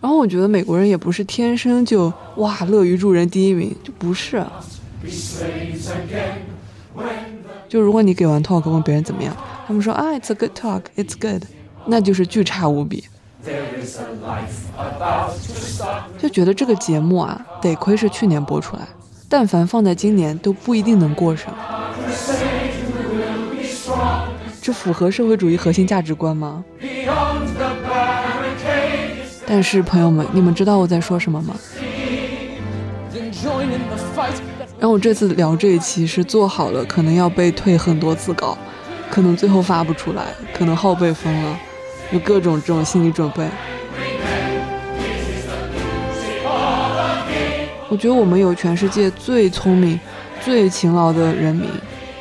然后我觉得美国人也不是天生就哇乐于助人第一名，就不是。就如果你给完 talk 问别人怎么样，他们说啊，it's a good talk，it's good，那就是巨差无比。就觉得这个节目啊，得亏是去年播出来，但凡放在今年都不一定能过审。这符合社会主义核心价值观吗？但是朋友们，你们知道我在说什么吗？然后我这次聊这一期是做好了，可能要被退很多次稿，可能最后发不出来，可能号被封了，有各种这种心理准备。我觉得我们有全世界最聪明、最勤劳的人民，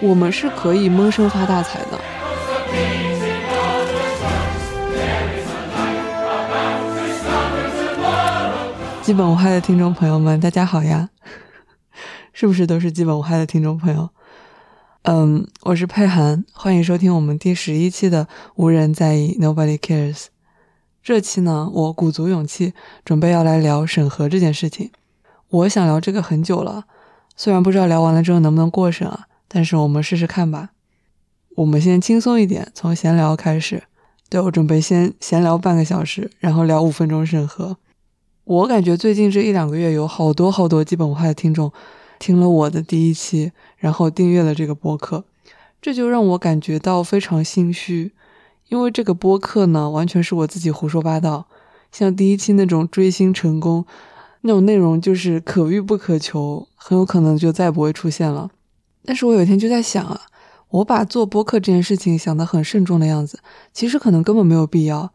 我们是可以闷声发大财的。基本无害的听众朋友们，大家好呀！是不是都是基本无害的听众朋友？嗯，我是佩涵，欢迎收听我们第十一期的《无人在意》（Nobody Cares）。这期呢，我鼓足勇气，准备要来聊审核这件事情。我想聊这个很久了，虽然不知道聊完了之后能不能过审啊，但是我们试试看吧。我们先轻松一点，从闲聊开始。对，我准备先闲聊半个小时，然后聊五分钟审核。我感觉最近这一两个月有好多好多基本无害的听众听了我的第一期，然后订阅了这个播客，这就让我感觉到非常心虚，因为这个播客呢完全是我自己胡说八道，像第一期那种追星成功那种内容就是可遇不可求，很有可能就再也不会出现了。但是我有一天就在想啊，我把做播客这件事情想得很慎重的样子，其实可能根本没有必要。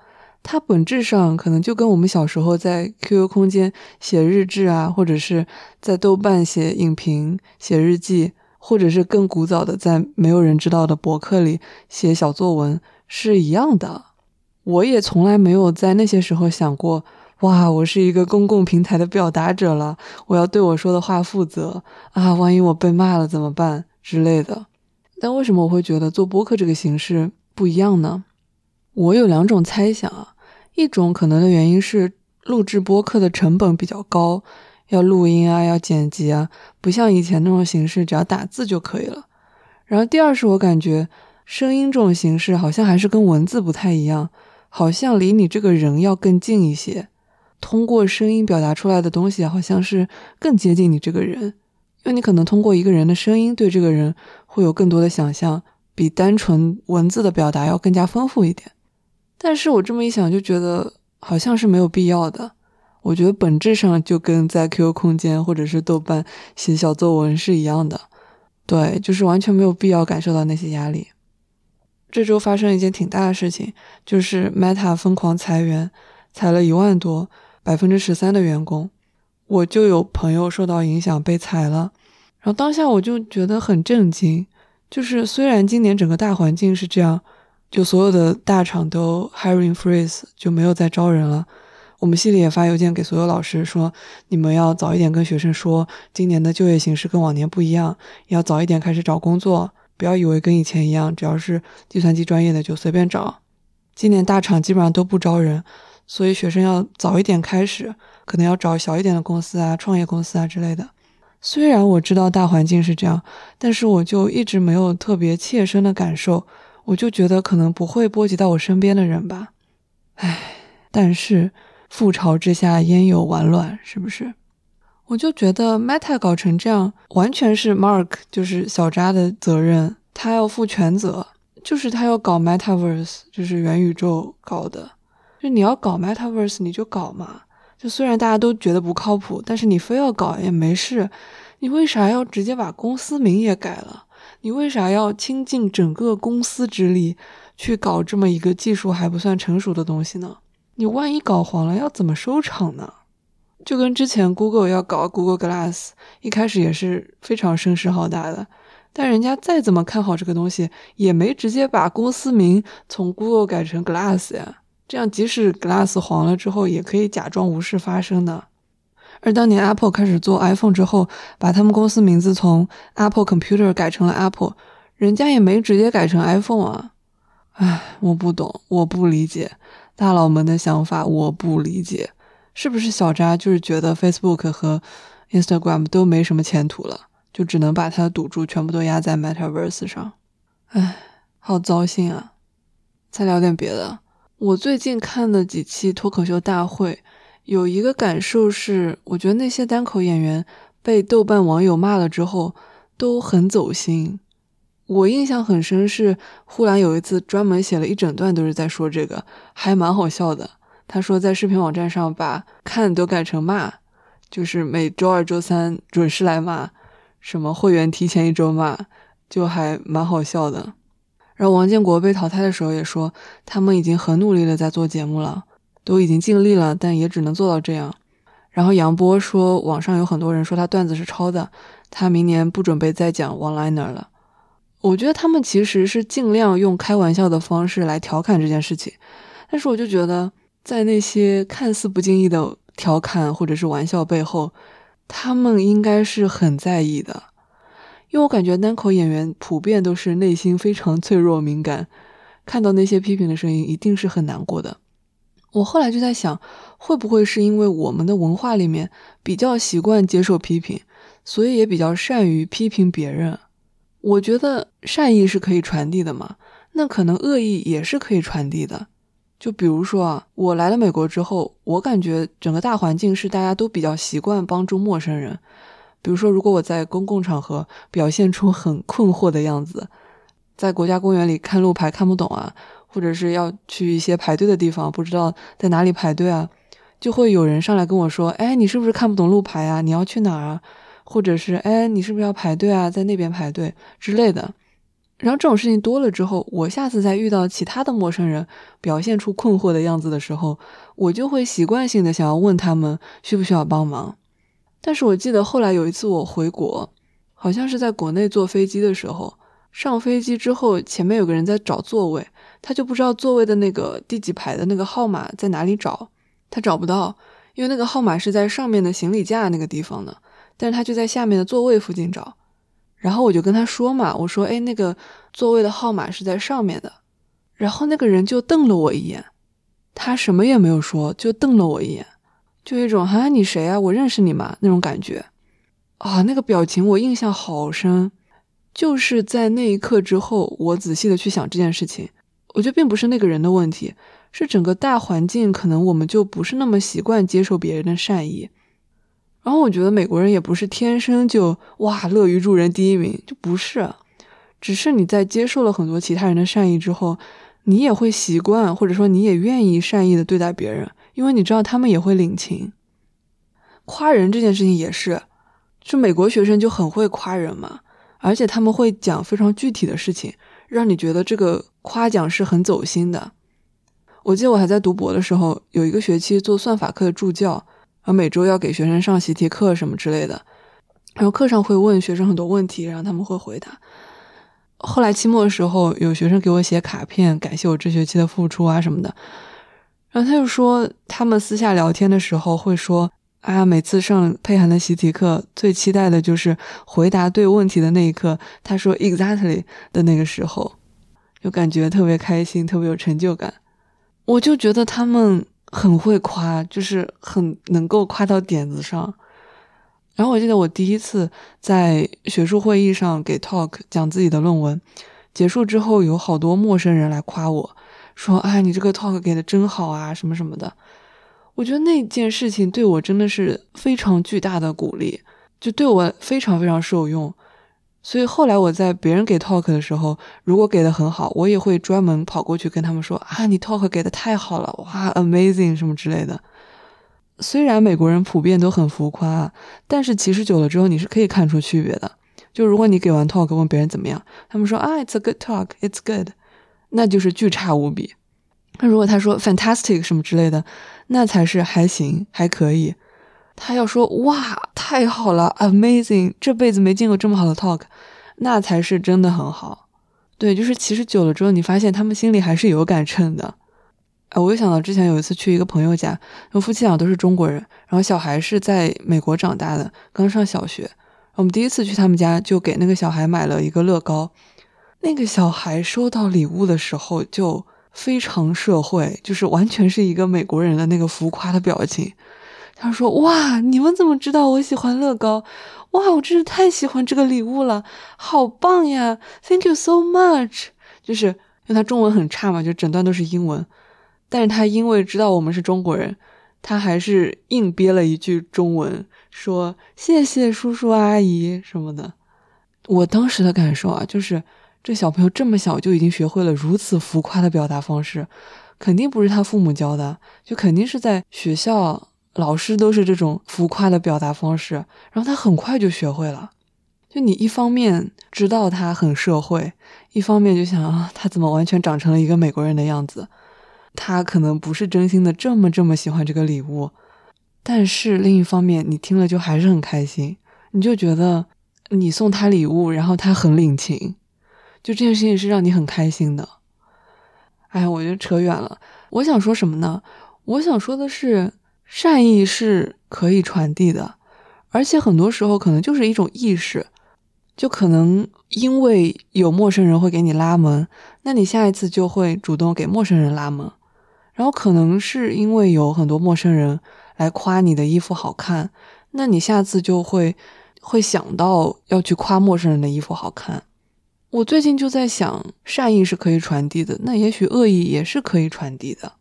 它本质上可能就跟我们小时候在 QQ 空间写日志啊，或者是在豆瓣写影评、写日记，或者是更古早的在没有人知道的博客里写小作文是一样的。我也从来没有在那些时候想过，哇，我是一个公共平台的表达者了，我要对我说的话负责啊，万一我被骂了怎么办之类的。但为什么我会觉得做播客这个形式不一样呢？我有两种猜想啊。一种可能的原因是录制播客的成本比较高，要录音啊，要剪辑啊，不像以前那种形式，只要打字就可以了。然后第二是我感觉声音这种形式好像还是跟文字不太一样，好像离你这个人要更近一些，通过声音表达出来的东西好像是更接近你这个人，因为你可能通过一个人的声音对这个人会有更多的想象，比单纯文字的表达要更加丰富一点。但是我这么一想，就觉得好像是没有必要的。我觉得本质上就跟在 QQ 空间或者是豆瓣写小作文是一样的，对，就是完全没有必要感受到那些压力。这周发生一件挺大的事情，就是 Meta 疯狂裁员，裁了一万多，百分之十三的员工。我就有朋友受到影响被裁了，然后当下我就觉得很震惊。就是虽然今年整个大环境是这样。就所有的大厂都 hiring freeze，就没有再招人了。我们系里也发邮件给所有老师说，你们要早一点跟学生说，今年的就业形势跟往年不一样，要早一点开始找工作，不要以为跟以前一样，只要是计算机专业的就随便找。今年大厂基本上都不招人，所以学生要早一点开始，可能要找小一点的公司啊、创业公司啊之类的。虽然我知道大环境是这样，但是我就一直没有特别切身的感受。我就觉得可能不会波及到我身边的人吧，唉，但是覆巢之下焉有完卵，是不是？我就觉得 Meta 搞成这样，完全是 Mark 就是小扎的责任，他要负全责，就是他要搞 Metaverse，就是元宇宙搞的，就你要搞 Metaverse 你就搞嘛，就虽然大家都觉得不靠谱，但是你非要搞也没事，你为啥要直接把公司名也改了？你为啥要倾尽整个公司之力去搞这么一个技术还不算成熟的东西呢？你万一搞黄了，要怎么收场呢？就跟之前 Google 要搞 Google Glass，一开始也是非常声势浩大的，但人家再怎么看好这个东西，也没直接把公司名从 Google 改成 Glass 呀。这样即使 Glass 黄了之后，也可以假装无事发生的。而当年 Apple 开始做 iPhone 之后，把他们公司名字从 Apple Computer 改成了 Apple，人家也没直接改成 iPhone 啊，唉，我不懂，我不理解大佬们的想法，我不理解，是不是小扎就是觉得 Facebook 和 Instagram 都没什么前途了，就只能把他的赌注全部都压在 Metaverse 上？唉，好糟心啊！再聊点别的，我最近看了几期脱口秀大会，有一个感受是，我觉得那些单口演员被豆瓣网友骂了之后，都很走心。我印象很深是呼兰有一次专门写了一整段都是在说这个，还蛮好笑的。他说在视频网站上把看都改成骂，就是每周二、周三准时来骂，什么会员提前一周骂，就还蛮好笑的。然后王建国被淘汰的时候也说，他们已经很努力的在做节目了，都已经尽力了，但也只能做到这样。然后杨波说，网上有很多人说他段子是抄的，他明年不准备再讲 one-liner 了。我觉得他们其实是尽量用开玩笑的方式来调侃这件事情，但是我就觉得，在那些看似不经意的调侃或者是玩笑背后，他们应该是很在意的，因为我感觉单口演员普遍都是内心非常脆弱敏感，看到那些批评的声音一定是很难过的。我后来就在想，会不会是因为我们的文化里面比较习惯接受批评，所以也比较善于批评别人。我觉得善意是可以传递的嘛，那可能恶意也是可以传递的。就比如说啊，我来了美国之后，我感觉整个大环境是大家都比较习惯帮助陌生人。比如说，如果我在公共场合表现出很困惑的样子，在国家公园里看路牌看不懂啊，或者是要去一些排队的地方，不知道在哪里排队啊，就会有人上来跟我说：“哎，你是不是看不懂路牌啊？你要去哪儿啊？”或者是哎，你是不是要排队啊？在那边排队之类的。然后这种事情多了之后，我下次再遇到其他的陌生人表现出困惑的样子的时候，我就会习惯性的想要问他们需不需要帮忙。但是我记得后来有一次我回国，好像是在国内坐飞机的时候，上飞机之后前面有个人在找座位，他就不知道座位的那个第几排的那个号码在哪里找，他找不到，因为那个号码是在上面的行李架那个地方的。但是他就在下面的座位附近找，然后我就跟他说嘛，我说，哎，那个座位的号码是在上面的，然后那个人就瞪了我一眼，他什么也没有说，就瞪了我一眼，就一种啊，你谁啊？我认识你吗？那种感觉，啊，那个表情我印象好深，就是在那一刻之后，我仔细的去想这件事情，我觉得并不是那个人的问题，是整个大环境可能我们就不是那么习惯接受别人的善意。然后我觉得美国人也不是天生就哇乐于助人第一名，就不是，只是你在接受了很多其他人的善意之后，你也会习惯，或者说你也愿意善意的对待别人，因为你知道他们也会领情。夸人这件事情也是，就美国学生就很会夸人嘛，而且他们会讲非常具体的事情，让你觉得这个夸奖是很走心的。我记得我还在读博的时候，有一个学期做算法课的助教。然后每周要给学生上习题课什么之类的，然后课上会问学生很多问题，然后他们会回答。后来期末的时候，有学生给我写卡片，感谢我这学期的付出啊什么的。然后他就说，他们私下聊天的时候会说啊，每次上佩涵的习题课，最期待的就是回答对问题的那一刻。他说 exactly 的那个时候，就感觉特别开心，特别有成就感。我就觉得他们。很会夸，就是很能够夸到点子上。然后我记得我第一次在学术会议上给 talk 讲自己的论文，结束之后有好多陌生人来夸我说：“哎，你这个 talk 给的真好啊，什么什么的。”我觉得那件事情对我真的是非常巨大的鼓励，就对我非常非常受用。所以后来我在别人给 talk 的时候，如果给的很好，我也会专门跑过去跟他们说啊，你 talk 给的太好了，哇，amazing 什么之类的。虽然美国人普遍都很浮夸，但是其实久了之后你是可以看出区别的。就如果你给完 talk 问别人怎么样，他们说啊，it's a good talk，it's good，那就是巨差无比。那如果他说 fantastic 什么之类的，那才是还行，还可以。他要说哇，太好了，amazing，这辈子没见过这么好的 talk，那才是真的很好。对，就是其实久了之后，你发现他们心里还是有杆秤的。哎，我又想到之前有一次去一个朋友家，那夫妻俩都是中国人，然后小孩是在美国长大的，刚上小学。我们第一次去他们家，就给那个小孩买了一个乐高。那个小孩收到礼物的时候就非常社会，就是完全是一个美国人的那个浮夸的表情。他说：“哇，你们怎么知道我喜欢乐高？哇，我真是太喜欢这个礼物了，好棒呀！Thank you so much。”就是因为他中文很差嘛，就整段都是英文，但是他因为知道我们是中国人，他还是硬憋了一句中文，说：“谢谢叔叔阿姨什么的。”我当时的感受啊，就是这小朋友这么小就已经学会了如此浮夸的表达方式，肯定不是他父母教的，就肯定是在学校。老师都是这种浮夸的表达方式，然后他很快就学会了。就你一方面知道他很社会，一方面就想啊，他怎么完全长成了一个美国人的样子？他可能不是真心的这么这么喜欢这个礼物，但是另一方面你听了就还是很开心，你就觉得你送他礼物，然后他很领情，就这件事情是让你很开心的。哎，我就扯远了。我想说什么呢？我想说的是。善意是可以传递的，而且很多时候可能就是一种意识，就可能因为有陌生人会给你拉门，那你下一次就会主动给陌生人拉门。然后可能是因为有很多陌生人来夸你的衣服好看，那你下次就会会想到要去夸陌生人的衣服好看。我最近就在想，善意是可以传递的，那也许恶意也是可以传递的。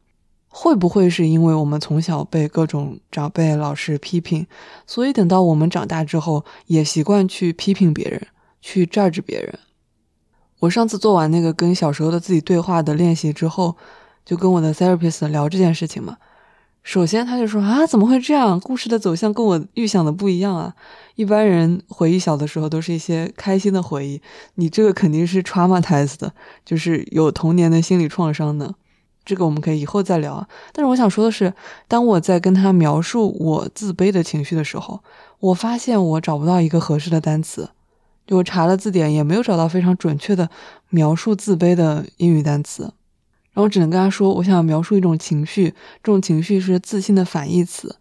会不会是因为我们从小被各种长辈、老师批评，所以等到我们长大之后，也习惯去批评别人，去 judge 别人？我上次做完那个跟小时候的自己对话的练习之后，就跟我的 therapist 聊这件事情嘛。首先他就说啊，怎么会这样？故事的走向跟我预想的不一样啊！一般人回忆小的时候都是一些开心的回忆，你这个肯定是 traumatized 的，就是有童年的心理创伤的。这个我们可以以后再聊啊。但是我想说的是，当我在跟他描述我自卑的情绪的时候，我发现我找不到一个合适的单词，就我查了字典也没有找到非常准确的描述自卑的英语单词，然后只能跟他说，我想描述一种情绪，这种情绪是自信的反义词。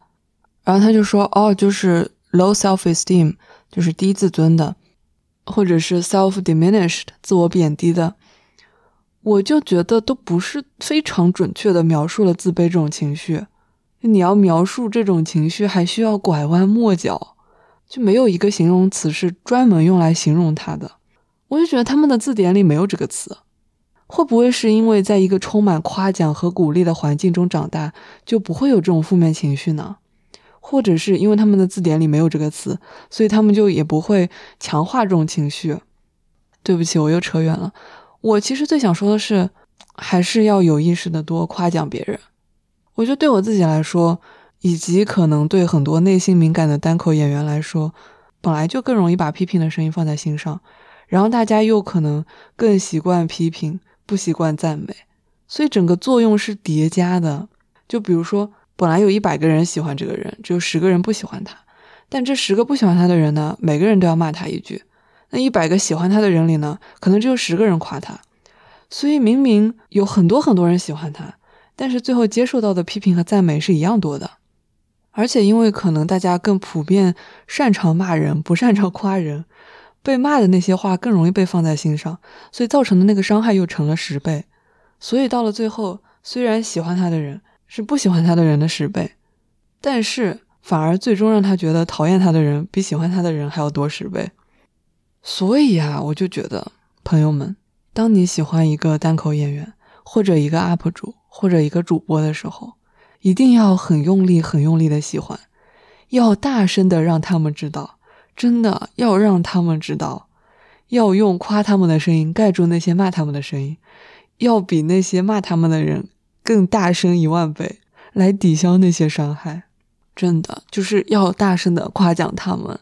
然后他就说，哦，就是 low self-esteem，就是低自尊的，或者是 self-diminished，自我贬低的。我就觉得都不是非常准确的描述了自卑这种情绪。你要描述这种情绪，还需要拐弯抹角，就没有一个形容词是专门用来形容它的。我就觉得他们的字典里没有这个词。会不会是因为在一个充满夸奖和鼓励的环境中长大，就不会有这种负面情绪呢？或者是因为他们的字典里没有这个词，所以他们就也不会强化这种情绪？对不起，我又扯远了。我其实最想说的是，还是要有意识的多夸奖别人。我觉得对我自己来说，以及可能对很多内心敏感的单口演员来说，本来就更容易把批评的声音放在心上，然后大家又可能更习惯批评，不习惯赞美，所以整个作用是叠加的。就比如说，本来有一百个人喜欢这个人，只有十个人不喜欢他，但这十个不喜欢他的人呢，每个人都要骂他一句。那一百个喜欢他的人里呢，可能只有十个人夸他，所以明明有很多很多人喜欢他，但是最后接受到的批评和赞美是一样多的。而且因为可能大家更普遍擅长骂人，不擅长夸人，被骂的那些话更容易被放在心上，所以造成的那个伤害又成了十倍。所以到了最后，虽然喜欢他的人是不喜欢他的人的十倍，但是反而最终让他觉得讨厌他的人比喜欢他的人还要多十倍。所以啊，我就觉得，朋友们，当你喜欢一个单口演员，或者一个 UP 主，或者一个主播的时候，一定要很用力、很用力的喜欢，要大声的让他们知道，真的要让他们知道，要用夸他们的声音盖住那些骂他们的声音，要比那些骂他们的人更大声一万倍，来抵消那些伤害。真的，就是要大声的夸奖他们。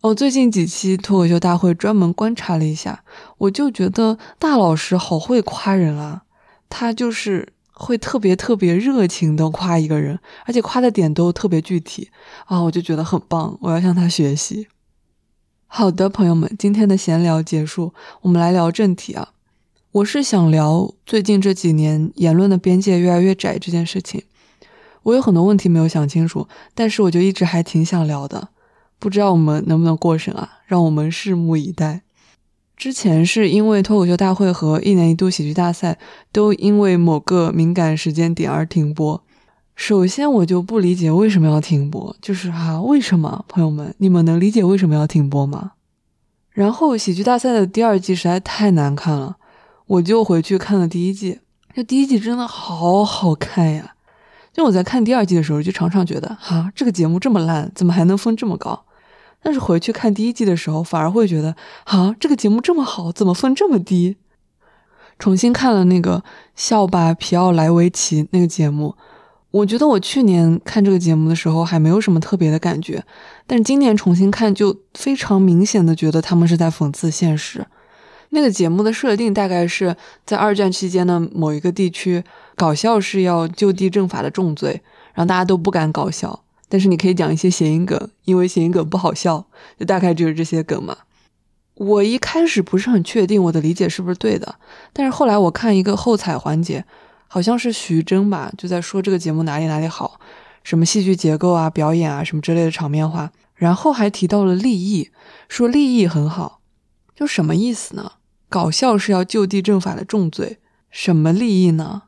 我、哦、最近几期脱口秀大会专门观察了一下，我就觉得大老师好会夸人啊，他就是会特别特别热情的夸一个人，而且夸的点都特别具体啊，我就觉得很棒，我要向他学习。好的，朋友们，今天的闲聊结束，我们来聊正题啊。我是想聊最近这几年言论的边界越来越窄这件事情，我有很多问题没有想清楚，但是我就一直还挺想聊的。不知道我们能不能过审啊？让我们拭目以待。之前是因为脱口秀大会和一年一度喜剧大赛都因为某个敏感时间点而停播。首先，我就不理解为什么要停播，就是啊，为什么？朋友们，你们能理解为什么要停播吗？然后，喜剧大赛的第二季实在太难看了，我就回去看了第一季。这第一季真的好好看呀！就我在看第二季的时候，就常常觉得，哈，这个节目这么烂，怎么还能分这么高？但是回去看第一季的时候，反而会觉得，啊，这个节目这么好，怎么分这么低？重新看了那个《笑吧，皮奥莱维奇》那个节目。我觉得我去年看这个节目的时候还没有什么特别的感觉，但是今年重新看就非常明显的觉得他们是在讽刺现实。那个节目的设定大概是在二战期间的某一个地区，搞笑是要就地正法的重罪，然后大家都不敢搞笑，但是你可以讲一些谐音梗，因为谐音梗不好笑，就大概就是这些梗嘛。我一开始不是很确定我的理解是不是对的，但是后来我看一个后采环节。好像是徐峥吧，就在说这个节目哪里哪里好，什么戏剧结构啊、表演啊什么之类的场面话，然后还提到了立意，说立意很好，就什么意思呢？搞笑是要就地正法的重罪，什么立意呢？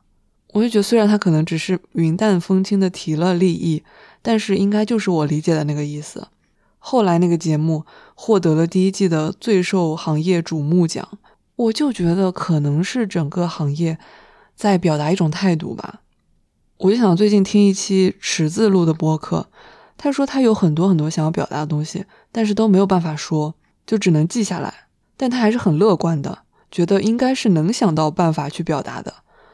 我就觉得虽然他可能只是云淡风轻的提了立意，但是应该就是我理解的那个意思。后来那个节目获得了第一季的最受行业瞩目奖，我就觉得可能是整个行业。在表达一种态度吧，我就想最近听一期池子录的播客，他说他有很多很多想要表达的东西，但是都没有办法说，就只能记下来。但他还是很乐观的，觉得应该是能想到办法去表达的。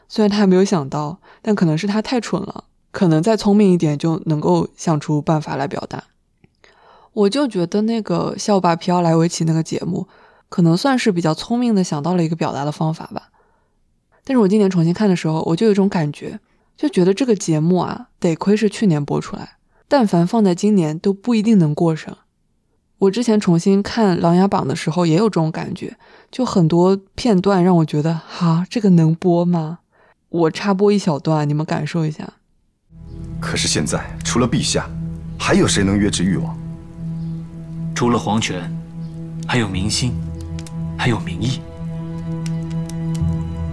虽然他还没有想到，但可能是他太蠢了，可能再聪明一点就能够想出办法来表达。我就觉得那个笑吧皮奥莱维奇那个节目，可能算是比较聪明的想到了一个表达的方法吧。但是我今年重新看的时候，我就有一种感觉，就觉得这个节目啊，得亏是去年播出来，但凡放在今年都不一定能过审。我之前重新看《琅琊榜》的时候也有这种感觉，就很多片段让我觉得，哈，这个能播吗？我插播一小段，你们感受一下。可是现在除了陛下，还有谁能约制誉王？除了皇权，还有民心，还有民意。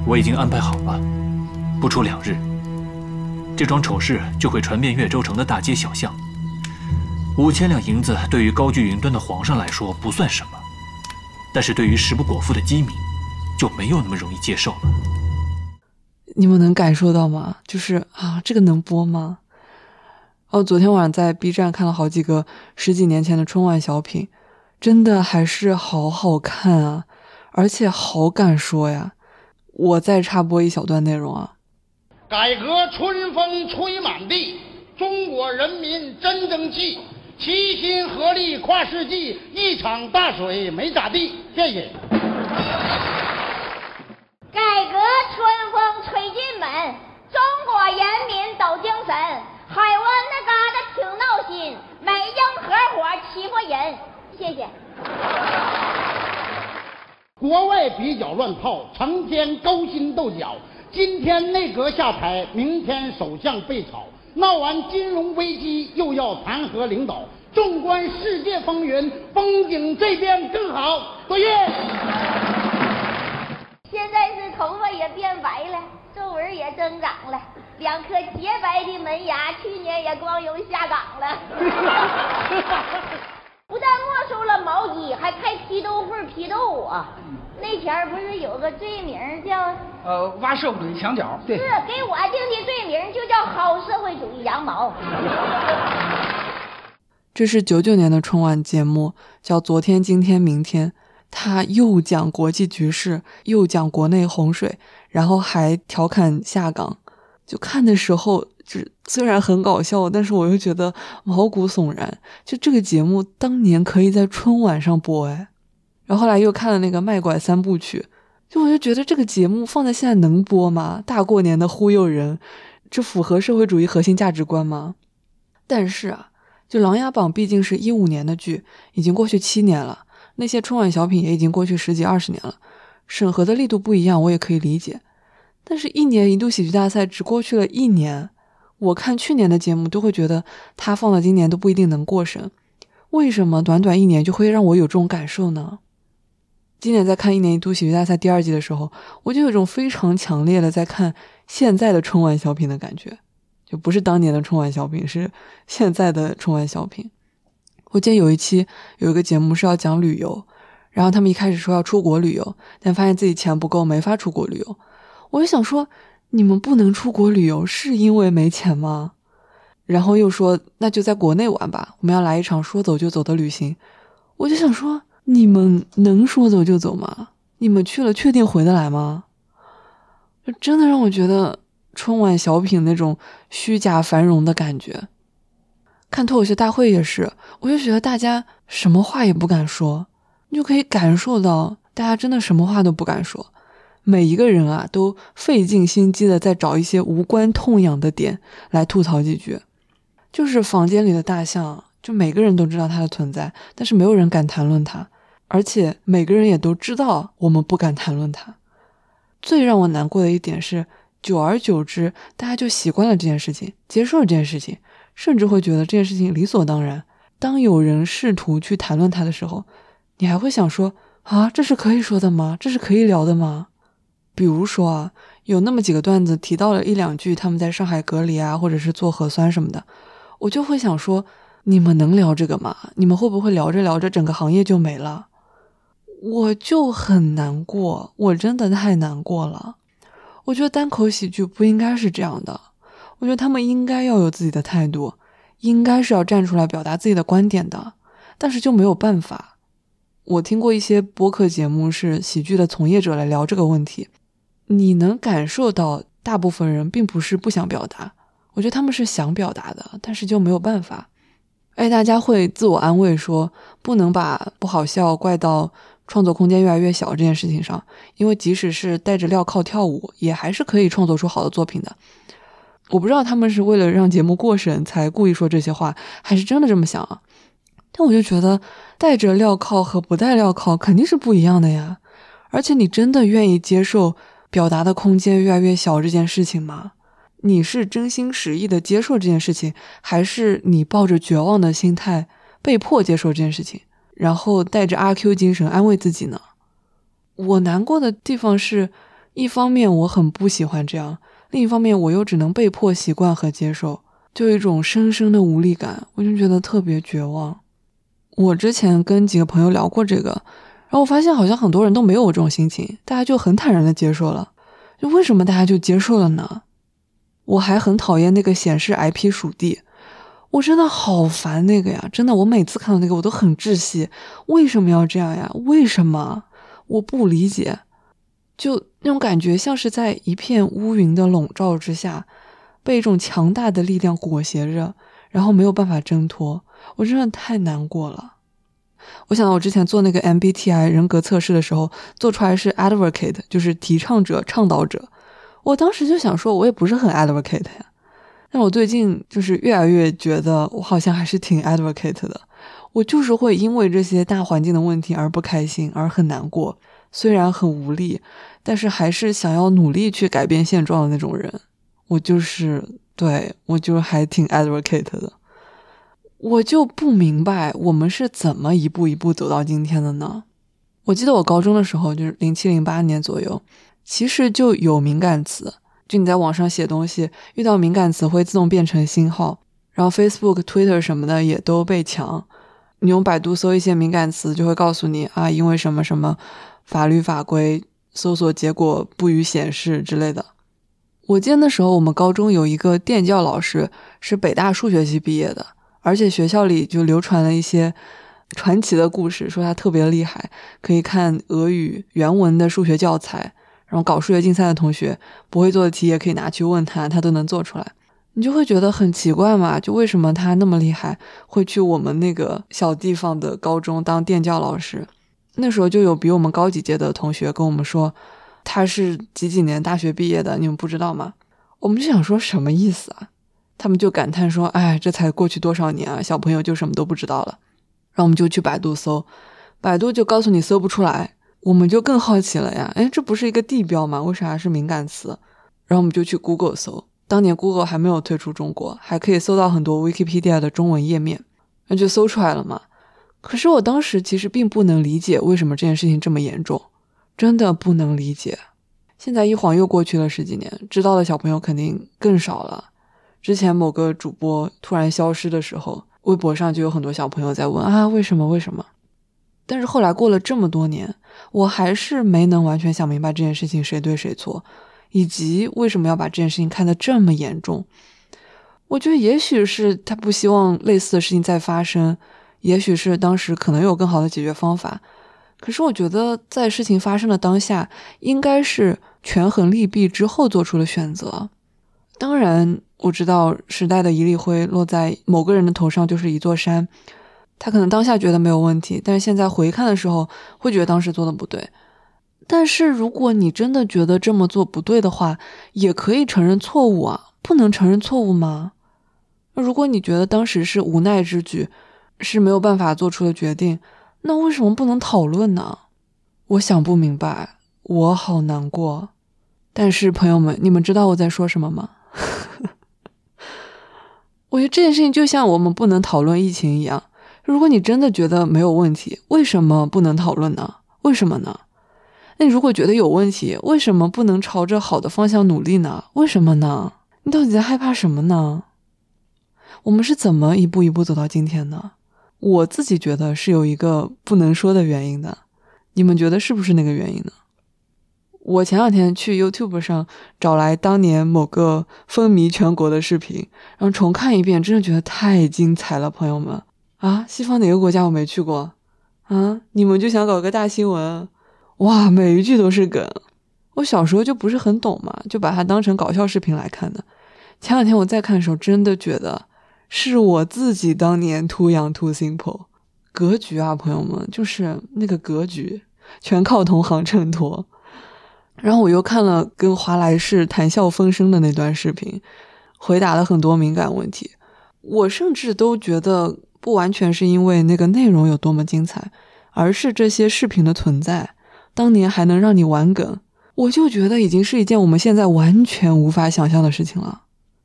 我已经安排好了，不出两日，这桩丑事就会传遍越州城的大街小巷。五千两银子对于高踞云端的皇上来说不算什么，但是对于食不果腹的饥民，就没有那么容易接受了。你们能感受到吗？就是啊，这个能播吗？哦，昨天晚上在 B 站看了好几个十几年前的春晚小品，真的还是好好看啊，而且好敢说呀。我再插播一小段内容啊！改革春风吹满地，中国人民真争气，齐心合力跨世纪，一场大水没咋地。谢谢。改革春风吹进门，中国人民都精神。海湾那嘎达挺闹心，美英合伙欺负人。谢谢。国外比较乱套，成天勾心斗角。今天内阁下台，明天首相被炒，闹完金融危机又要弹劾领导。纵观世界风云，风景这边更好。作业。现在是头发也变白了，皱纹也增长了，两颗洁白的门牙去年也光荣下岗了。不但没收了毛衣，还开批斗会批斗我。那前儿不是有个罪名叫呃挖社会主义墙角？对，是给我定的罪名就叫薅社会主义羊毛。这是九九年的春晚节目，叫《昨天、今天、明天》，他又讲国际局势，又讲国内洪水，然后还调侃下岗。就看的时候。就虽然很搞笑，但是我又觉得毛骨悚然。就这个节目当年可以在春晚上播哎，然后后来又看了那个卖拐三部曲，就我就觉得这个节目放在现在能播吗？大过年的忽悠人，这符合社会主义核心价值观吗？但是啊，就《琅琊榜》毕竟是一五年的剧，已经过去七年了，那些春晚小品也已经过去十几二十年了，审核的力度不一样，我也可以理解。但是，一年一度喜剧大赛只过去了一年。我看去年的节目都会觉得它放到今年都不一定能过审，为什么短短一年就会让我有这种感受呢？今年在看一年一度喜剧大赛第二季的时候，我就有一种非常强烈的在看现在的春晚小品的感觉，就不是当年的春晚小品，是现在的春晚小品。我记得有一期有一个节目是要讲旅游，然后他们一开始说要出国旅游，但发现自己钱不够，没法出国旅游。我就想说，你们不能出国旅游是因为没钱吗？然后又说那就在国内玩吧，我们要来一场说走就走的旅行。我就想说。你们能说走就走吗？你们去了确定回得来吗？就真的让我觉得春晚小品那种虚假繁荣的感觉。看脱口秀大会也是，我就觉得大家什么话也不敢说，你就可以感受到大家真的什么话都不敢说。每一个人啊，都费尽心机的在找一些无关痛痒的点来吐槽几句。就是房间里的大象，就每个人都知道它的存在，但是没有人敢谈论它。而且每个人也都知道，我们不敢谈论它。最让我难过的一点是，久而久之，大家就习惯了这件事情，接受了这件事情，甚至会觉得这件事情理所当然。当有人试图去谈论它的时候，你还会想说：啊，这是可以说的吗？这是可以聊的吗？比如说啊，有那么几个段子提到了一两句他们在上海隔离啊，或者是做核酸什么的，我就会想说：你们能聊这个吗？你们会不会聊着聊着，整个行业就没了？我就很难过，我真的太难过了。我觉得单口喜剧不应该是这样的，我觉得他们应该要有自己的态度，应该是要站出来表达自己的观点的，但是就没有办法。我听过一些播客节目，是喜剧的从业者来聊这个问题，你能感受到大部分人并不是不想表达，我觉得他们是想表达的，但是就没有办法。哎，大家会自我安慰说，不能把不好笑怪到创作空间越来越小这件事情上，因为即使是戴着镣铐跳舞，也还是可以创作出好的作品的。我不知道他们是为了让节目过审才故意说这些话，还是真的这么想啊？但我就觉得戴着镣铐和不戴镣铐肯定是不一样的呀。而且你真的愿意接受表达的空间越来越小这件事情吗？你是真心实意的接受这件事情，还是你抱着绝望的心态被迫接受这件事情？然后带着阿 Q 精神安慰自己呢。我难过的地方是，一方面我很不喜欢这样，另一方面我又只能被迫习惯和接受，就有一种深深的无力感，我就觉得特别绝望。我之前跟几个朋友聊过这个，然后我发现好像很多人都没有我这种心情，大家就很坦然的接受了。就为什么大家就接受了呢？我还很讨厌那个显示 IP 属地。我真的好烦那个呀！真的，我每次看到那个我都很窒息。为什么要这样呀？为什么？我不理解。就那种感觉，像是在一片乌云的笼罩之下，被一种强大的力量裹挟着，然后没有办法挣脱。我真的太难过了。我想到我之前做那个 MBTI 人格测试的时候，做出来是 Advocate，就是提倡者、倡导者。我当时就想说，我也不是很 Advocate 呀。但我最近就是越来越觉得，我好像还是挺 advocate 的。我就是会因为这些大环境的问题而不开心，而很难过。虽然很无力，但是还是想要努力去改变现状的那种人。我就是，对，我就还挺 advocate 的。我就不明白我们是怎么一步一步走到今天的呢？我记得我高中的时候，就是零七零八年左右，其实就有敏感词。就你在网上写东西，遇到敏感词会自动变成星号，然后 Facebook、Twitter 什么的也都被抢。你用百度搜一些敏感词，就会告诉你啊，因为什么什么法律法规，搜索结果不予显示之类的。我记得那时候我们高中有一个电教老师是北大数学系毕业的，而且学校里就流传了一些传奇的故事，说他特别厉害，可以看俄语原文的数学教材。然后搞数学竞赛的同学不会做的题也可以拿去问他，他都能做出来。你就会觉得很奇怪嘛，就为什么他那么厉害，会去我们那个小地方的高中当电教老师？那时候就有比我们高几届的同学跟我们说，他是几几年大学毕业的，你们不知道吗？我们就想说什么意思啊？他们就感叹说，哎，这才过去多少年啊，小朋友就什么都不知道了。然后我们就去百度搜，百度就告诉你搜不出来。我们就更好奇了呀，哎，这不是一个地标吗？为啥是敏感词？然后我们就去 Google 搜，当年 Google 还没有退出中国，还可以搜到很多 Wikipedia 的中文页面，那就搜出来了嘛。可是我当时其实并不能理解为什么这件事情这么严重，真的不能理解。现在一晃又过去了十几年，知道的小朋友肯定更少了。之前某个主播突然消失的时候，微博上就有很多小朋友在问啊，为什么？为什么？但是后来过了这么多年，我还是没能完全想明白这件事情谁对谁错，以及为什么要把这件事情看得这么严重。我觉得也许是他不希望类似的事情再发生，也许是当时可能有更好的解决方法。可是我觉得在事情发生的当下，应该是权衡利弊之后做出的选择。当然。我知道时代的一粒灰落在某个人的头上就是一座山，他可能当下觉得没有问题，但是现在回看的时候会觉得当时做的不对。但是如果你真的觉得这么做不对的话，也可以承认错误啊，不能承认错误吗？如果你觉得当时是无奈之举，是没有办法做出的决定，那为什么不能讨论呢？我想不明白，我好难过。但是朋友们，你们知道我在说什么吗？我觉得这件事情就像我们不能讨论疫情一样。如果你真的觉得没有问题，为什么不能讨论呢？为什么呢？那你如果觉得有问题，为什么不能朝着好的方向努力呢？为什么呢？你到底在害怕什么呢？我们是怎么一步一步走到今天的？我自己觉得是有一个不能说的原因的。你们觉得是不是那个原因呢？我前两天去 YouTube 上找来当年某个风靡全国的视频，然后重看一遍，真的觉得太精彩了，朋友们啊！西方哪个国家我没去过啊？你们就想搞个大新闻？哇，每一句都是梗。我小时候就不是很懂嘛，就把它当成搞笑视频来看的。前两天我再看的时候，真的觉得是我自己当年 too young too simple，格局啊，朋友们，就是那个格局，全靠同行衬托。然后我又看了跟华莱士谈笑风生的那段视频，回答了很多敏感问题。我甚至都觉得不完全是因为那个内容有多么精彩，而是这些视频的存在，当年还能让你玩梗，我就觉得已经是一件我们现在完全无法想象的事情了。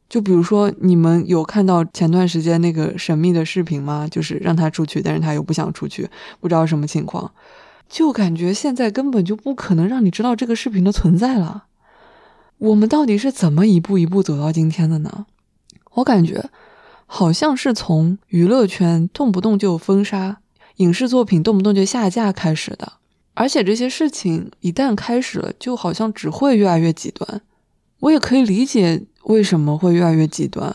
就比如说，你们有看到前段时间那个神秘的视频吗？就是让他出去，但是他又不想出去，不知道什么情况。就感觉现在根本就不可能让你知道这个视频的存在了。我们到底是怎么一步一步走到今天的呢？我感觉好像是从娱乐圈动不动就封杀，影视作品动不动就下架开始的。而且这些事情一旦开始了，就好像只会越来越极端。我也可以理解为什么会越来越极端。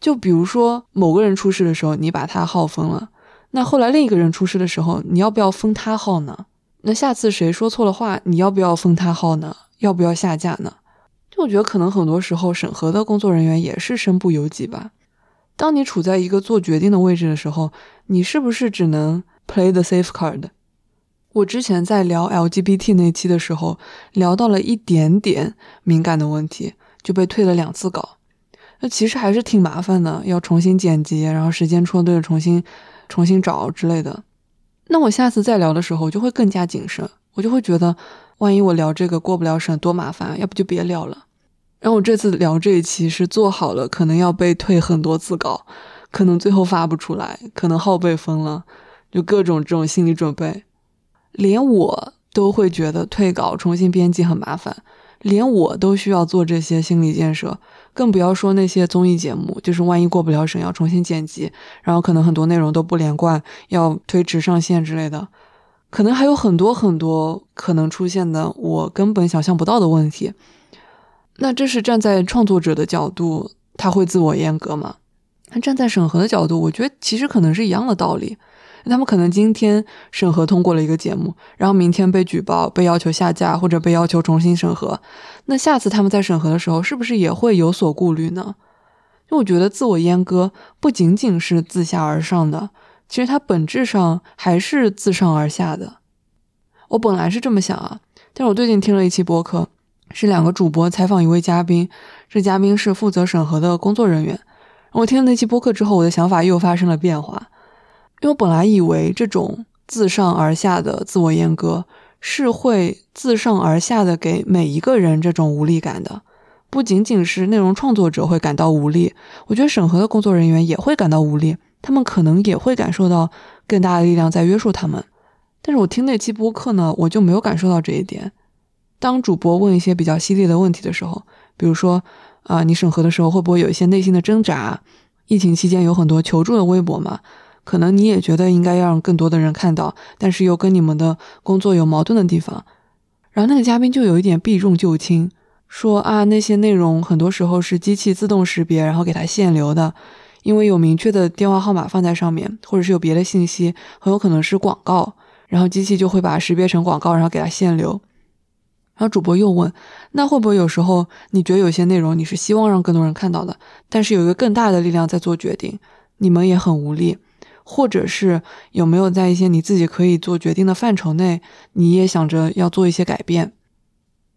就比如说某个人出事的时候，你把他号封了。那后来另一个人出事的时候，你要不要封他号呢？那下次谁说错了话，你要不要封他号呢？要不要下架呢？就我觉得可能很多时候审核的工作人员也是身不由己吧。当你处在一个做决定的位置的时候，你是不是只能 play the safe card？我之前在聊 LGBT 那期的时候，聊到了一点点敏感的问题，就被退了两次稿。那其实还是挺麻烦的，要重新剪辑，然后时间戳对了重新。重新找之类的，那我下次再聊的时候我就会更加谨慎，我就会觉得，万一我聊这个过不了审，多麻烦，要不就别聊了。然后我这次聊这一期是做好了，可能要被退很多次稿，可能最后发不出来，可能号被封了，就各种这种心理准备，连我都会觉得退稿重新编辑很麻烦。连我都需要做这些心理建设，更不要说那些综艺节目，就是万一过不了审，要重新剪辑，然后可能很多内容都不连贯，要推迟上线之类的，可能还有很多很多可能出现的我根本想象不到的问题。那这是站在创作者的角度，他会自我阉割吗？那站在审核的角度，我觉得其实可能是一样的道理。他们可能今天审核通过了一个节目，然后明天被举报、被要求下架或者被要求重新审核。那下次他们在审核的时候，是不是也会有所顾虑呢？因为我觉得自我阉割不仅仅是自下而上的，其实它本质上还是自上而下的。我本来是这么想啊，但是我最近听了一期播客，是两个主播采访一位嘉宾，这嘉宾是负责审核的工作人员。我听了那期播客之后，我的想法又发生了变化。因为我本来以为这种自上而下的自我阉割是会自上而下的给每一个人这种无力感的，不仅仅是内容创作者会感到无力，我觉得审核的工作人员也会感到无力，他们可能也会感受到更大的力量在约束他们。但是我听那期播客呢，我就没有感受到这一点。当主播问一些比较犀利的问题的时候，比如说啊、你审核的时候会不会有一些内心的挣扎？疫情期间有很多求助的微博嘛，可能你也觉得应该要让更多的人看到，但是又跟你们的工作有矛盾的地方。然后那个嘉宾就有一点避重就轻，说啊，那些内容很多时候是机器自动识别，然后给它限流的，因为有明确的电话号码放在上面，或者是有别的信息，很有可能是广告，然后机器就会把识别成广告，然后给它限流。然后主播又问，那会不会有时候你觉得有些内容你是希望让更多人看到的，但是有一个更大的力量在做决定，你们也很无力？或者是有没有在一些你自己可以做决定的范畴内，你也想着要做一些改变？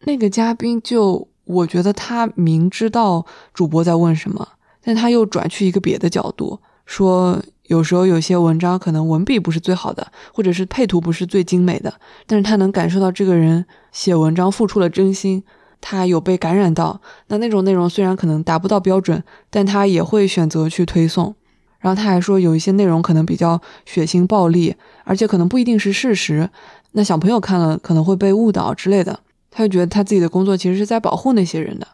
那个嘉宾就我觉得他明知道主播在问什么，但他又转去一个别的角度，说有时候有些文章可能文笔不是最好的，或者是配图不是最精美的，但是他能感受到这个人写文章付出了真心，他有被感染到。那那种内容虽然可能达不到标准，但他也会选择去推送。然后他还说，有一些内容可能比较血腥暴力，而且可能不一定是事实。那小朋友看了可能会被误导之类的。他就觉得他自己的工作其实是在保护那些人的。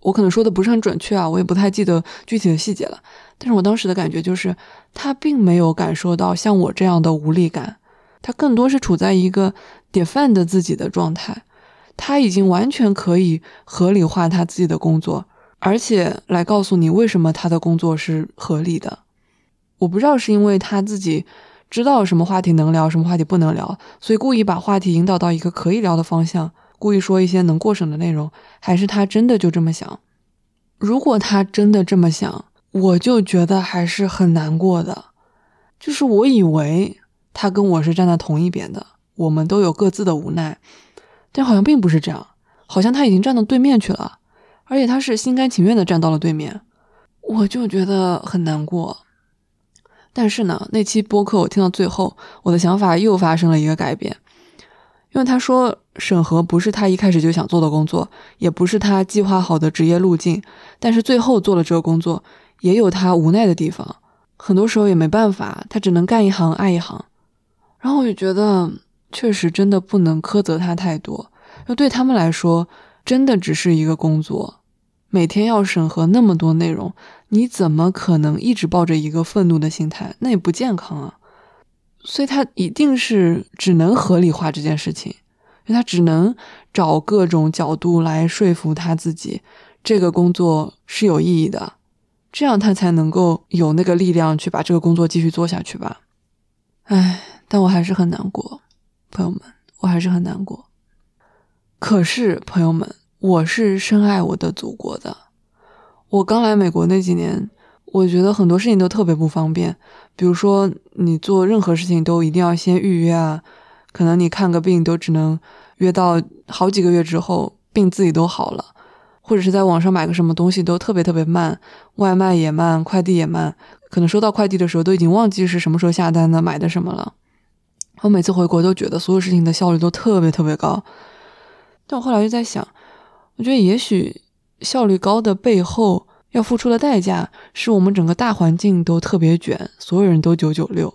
我可能说的不是很准确啊，我也不太记得具体的细节了。但是我当时的感觉就是，他并没有感受到像我这样的无力感，他更多是处在一个 defend 自己的状态。他已经完全可以合理化他自己的工作，而且来告诉你为什么他的工作是合理的。我不知道是因为他自己知道什么话题能聊，什么话题不能聊，所以故意把话题引导到一个可以聊的方向，故意说一些能过审的内容，还是他真的就这么想？如果他真的这么想，我就觉得还是很难过的。就是我以为他跟我是站在同一边的，我们都有各自的无奈，但好像并不是这样，好像他已经站到对面去了，而且他是心甘情愿的站到了对面，我就觉得很难过。但是呢，那期播客我听到最后，我的想法又发生了一个改变，因为他说审核不是他一开始就想做的工作，也不是他计划好的职业路径，但是最后做了这个工作，也有他无奈的地方，很多时候也没办法，他只能干一行爱一行。然后我就觉得，确实真的不能苛责他太多，就对他们来说，真的只是一个工作。每天要审核那么多内容，你怎么可能一直抱着一个愤怒的心态？那也不健康啊！所以他一定是只能合理化这件事情，因为他只能找各种角度来说服他自己，这个工作是有意义的，这样他才能够有那个力量去把这个工作继续做下去吧。唉，但我还是很难过，朋友们，我还是很难过。可是，朋友们。我是深爱我的祖国的。我刚来美国那几年，我觉得很多事情都特别不方便。比如说，你做任何事情都一定要先预约啊，可能你看个病都只能约到好几个月之后，病自己都好了。或者是在网上买个什么东西都特别特别慢，外卖也慢，快递也慢，可能收到快递的时候都已经忘记是什么时候下单的，买的什么了。我每次回国都觉得所有事情的效率都特别特别高，但我后来就在想。我觉得也许效率高的背后要付出的代价，是我们整个大环境都特别卷，所有人都九九六。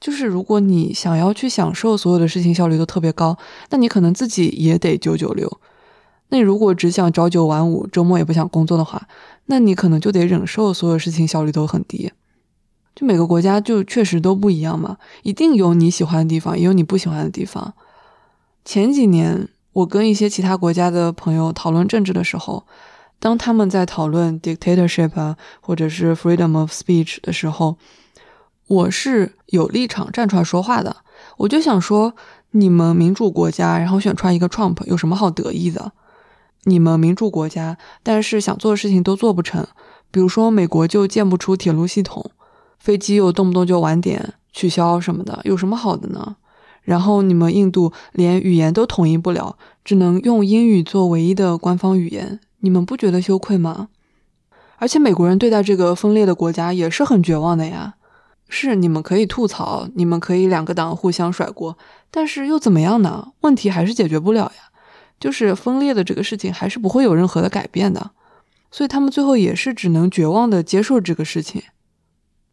就是如果你想要去享受所有的事情效率都特别高，那你可能自己也得九九六。那如果只想朝九晚五，周末也不想工作的话，那你可能就得忍受所有事情效率都很低。就每个国家就确实都不一样嘛，一定有你喜欢的地方，也有你不喜欢的地方。前几年。我跟一些其他国家的朋友讨论政治的时候，当他们在讨论 dictatorship 啊，或者是 freedom of speech 的时候，我是有立场站出来说话的。我就想说，你们民主国家，然后选出来一个 Trump，有什么好得意的？你们民主国家，但是想做的事情都做不成。比如说，美国就建不出铁路系统，飞机又动不动就晚点、取消什么的，有什么好的呢？然后你们印度连语言都统一不了，只能用英语做唯一的官方语言，你们不觉得羞愧吗？而且美国人对待这个分裂的国家也是很绝望的呀。是你们可以吐槽，你们可以两个党互相甩锅，但是又怎么样呢？问题还是解决不了呀。就是分裂的这个事情还是不会有任何的改变的，所以他们最后也是只能绝望的接受这个事情。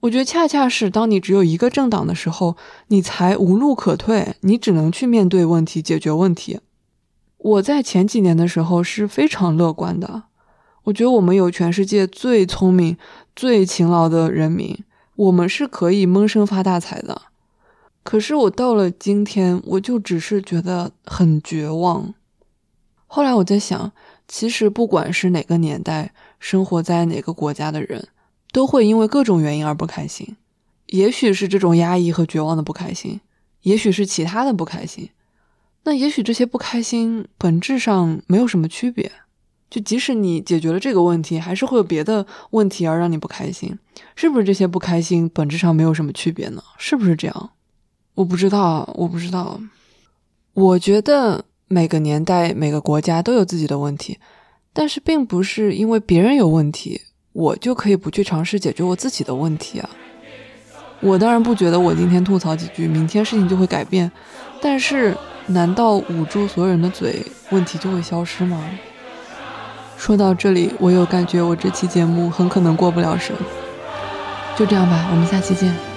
我觉得恰恰是当你只有一个政党的时候，你才无路可退，你只能去面对问题，解决问题。我在前几年的时候是非常乐观的，我觉得我们有全世界最聪明、最勤劳的人民，我们是可以闷声发大财的。可是我到了今天，我就只是觉得很绝望。后来我在想，其实不管是哪个年代，生活在哪个国家的人，都会因为各种原因而不开心。也许是这种压抑和绝望的不开心，也许是其他的不开心。那也许这些不开心本质上没有什么区别。就即使你解决了这个问题，还是会有别的问题而让你不开心。是不是这些不开心本质上没有什么区别呢？是不是这样？我不知道，我不知道。我觉得每个年代、每个国家都有自己的问题，但是并不是因为别人有问题，我就可以不去尝试解决我自己的问题啊。我当然不觉得我今天吐槽几句，明天事情就会改变。但是，难道捂住所有人的嘴，问题就会消失吗？说到这里，我有感觉我这期节目很可能过不了审。就这样吧，我们下期见。